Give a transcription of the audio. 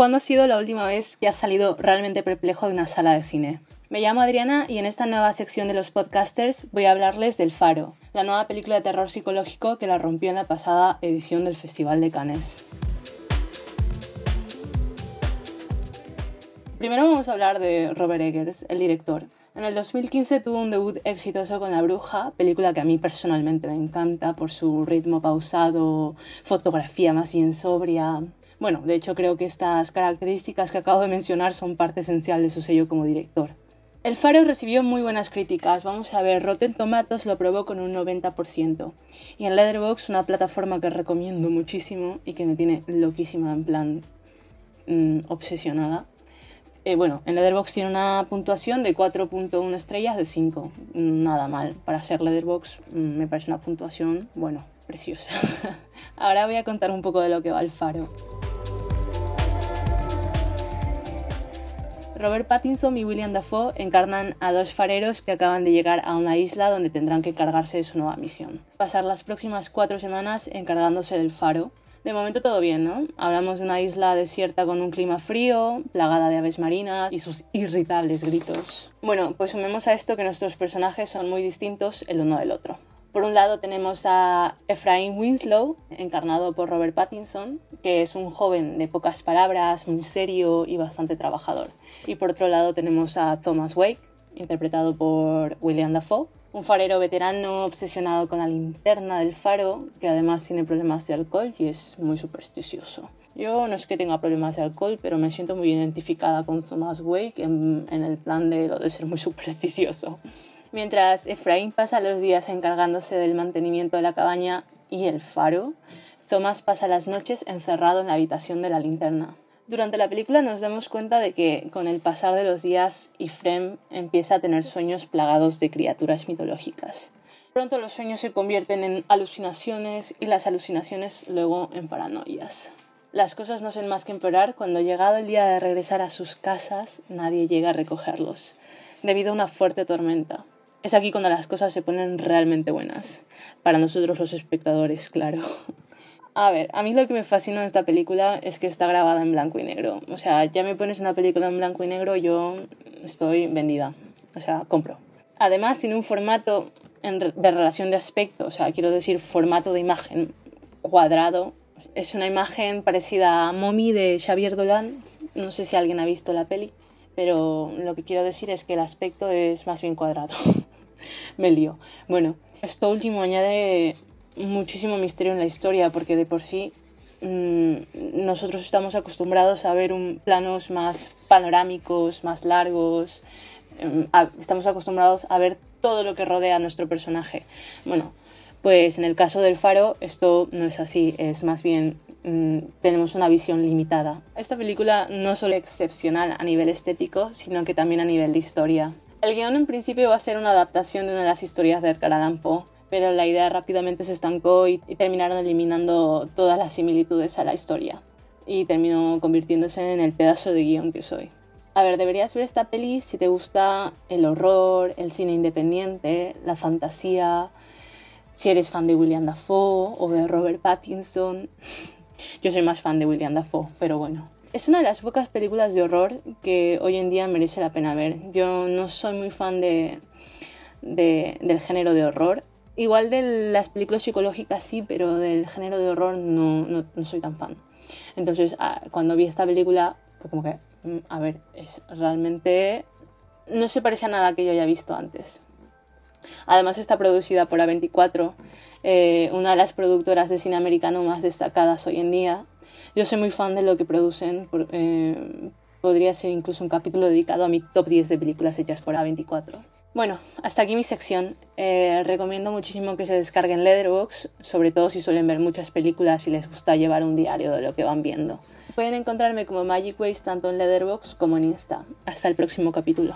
¿Cuándo ha sido la última vez que has salido realmente perplejo de una sala de cine? Me llamo Adriana y en esta nueva sección de los podcasters voy a hablarles del Faro, la nueva película de terror psicológico que la rompió en la pasada edición del Festival de Cannes. Primero vamos a hablar de Robert Eggers, el director. En el 2015 tuvo un debut exitoso con La Bruja, película que a mí personalmente me encanta por su ritmo pausado, fotografía más bien sobria, bueno, de hecho creo que estas características que acabo de mencionar son parte esencial de su sello como director. El Faro recibió muy buenas críticas. Vamos a ver, Rotten Tomatoes lo aprobó con un 90%. Y en Letterboxd, una plataforma que recomiendo muchísimo y que me tiene loquísima, en plan mm, obsesionada. Eh, bueno, en Letterboxd tiene una puntuación de 4.1 estrellas de 5. Nada mal. Para ser Letterboxd mm, me parece una puntuación, bueno, preciosa. Ahora voy a contar un poco de lo que va el Faro. Robert Pattinson y William Dafoe encarnan a dos fareros que acaban de llegar a una isla donde tendrán que encargarse de su nueva misión. Pasar las próximas cuatro semanas encargándose del faro. De momento todo bien, ¿no? Hablamos de una isla desierta con un clima frío, plagada de aves marinas y sus irritables gritos. Bueno, pues sumemos a esto que nuestros personajes son muy distintos el uno del otro. Por un lado tenemos a Ephraim Winslow, encarnado por Robert Pattinson, que es un joven de pocas palabras, muy serio y bastante trabajador. Y por otro lado tenemos a Thomas Wake, interpretado por William Dafoe, un farero veterano obsesionado con la linterna del faro, que además tiene problemas de alcohol y es muy supersticioso. Yo no es que tenga problemas de alcohol, pero me siento muy identificada con Thomas Wake en el plan de lo de ser muy supersticioso. Mientras Efraín pasa los días encargándose del mantenimiento de la cabaña y el faro, Thomas pasa las noches encerrado en la habitación de la linterna. Durante la película nos damos cuenta de que con el pasar de los días Efraim empieza a tener sueños plagados de criaturas mitológicas. Pronto los sueños se convierten en alucinaciones y las alucinaciones luego en paranoias. Las cosas no son más que empeorar cuando llegado el día de regresar a sus casas nadie llega a recogerlos, debido a una fuerte tormenta. Es aquí cuando las cosas se ponen realmente buenas. Para nosotros los espectadores, claro. A ver, a mí lo que me fascina de esta película es que está grabada en blanco y negro. O sea, ya me pones una película en blanco y negro, yo estoy vendida. O sea, compro. Además, tiene un formato de relación de aspecto, o sea, quiero decir, formato de imagen cuadrado. Es una imagen parecida a Mommy de Xavier Dolan. No sé si alguien ha visto la peli, pero lo que quiero decir es que el aspecto es más bien cuadrado. me lío. Bueno, esto último añade muchísimo misterio en la historia porque de por sí mm, nosotros estamos acostumbrados a ver planos más panorámicos, más largos, em, estamos acostumbrados a ver todo lo que rodea a nuestro personaje. Bueno, pues en el caso del faro esto no es así, es más bien mm, tenemos una visión limitada. Esta película no solo es excepcional a nivel estético, sino que también a nivel de historia. El guion en principio iba a ser una adaptación de una de las historias de Edgar Allan Poe, pero la idea rápidamente se estancó y, terminaron eliminando todas las similitudes a la historia. Y terminó convirtiéndose en el pedazo de guion que soy. A ver, deberías ver esta peli si te gusta el horror, el cine independiente, la fantasía, si eres fan de William Dafoe o de Robert Pattinson. Yo soy más fan de William Dafoe, pero bueno. Es una de las pocas películas de horror que hoy en día merece la pena ver. Yo no soy muy fan de, del género de horror. Igual de las películas psicológicas sí, pero del género de horror no, no, soy tan fan. Entonces, ah, cuando vi esta película, fue como que, mm, a ver, es realmente... No se parece a nada que yo haya visto antes. Además está producida por A24, eh, una de las productoras de cine americano más destacadas hoy en día, yo soy muy fan de lo que producen. Eh, podría ser incluso un capítulo dedicado a mi top 10 de películas hechas por A24. Bueno, hasta aquí mi sección. Eh, recomiendo muchísimo que se descarguen Letterboxd, sobre todo si suelen ver muchas películas y les gusta llevar un diario de lo que van viendo. Pueden encontrarme como Magic Ways tanto en Letterboxd como en Insta. Hasta el próximo capítulo.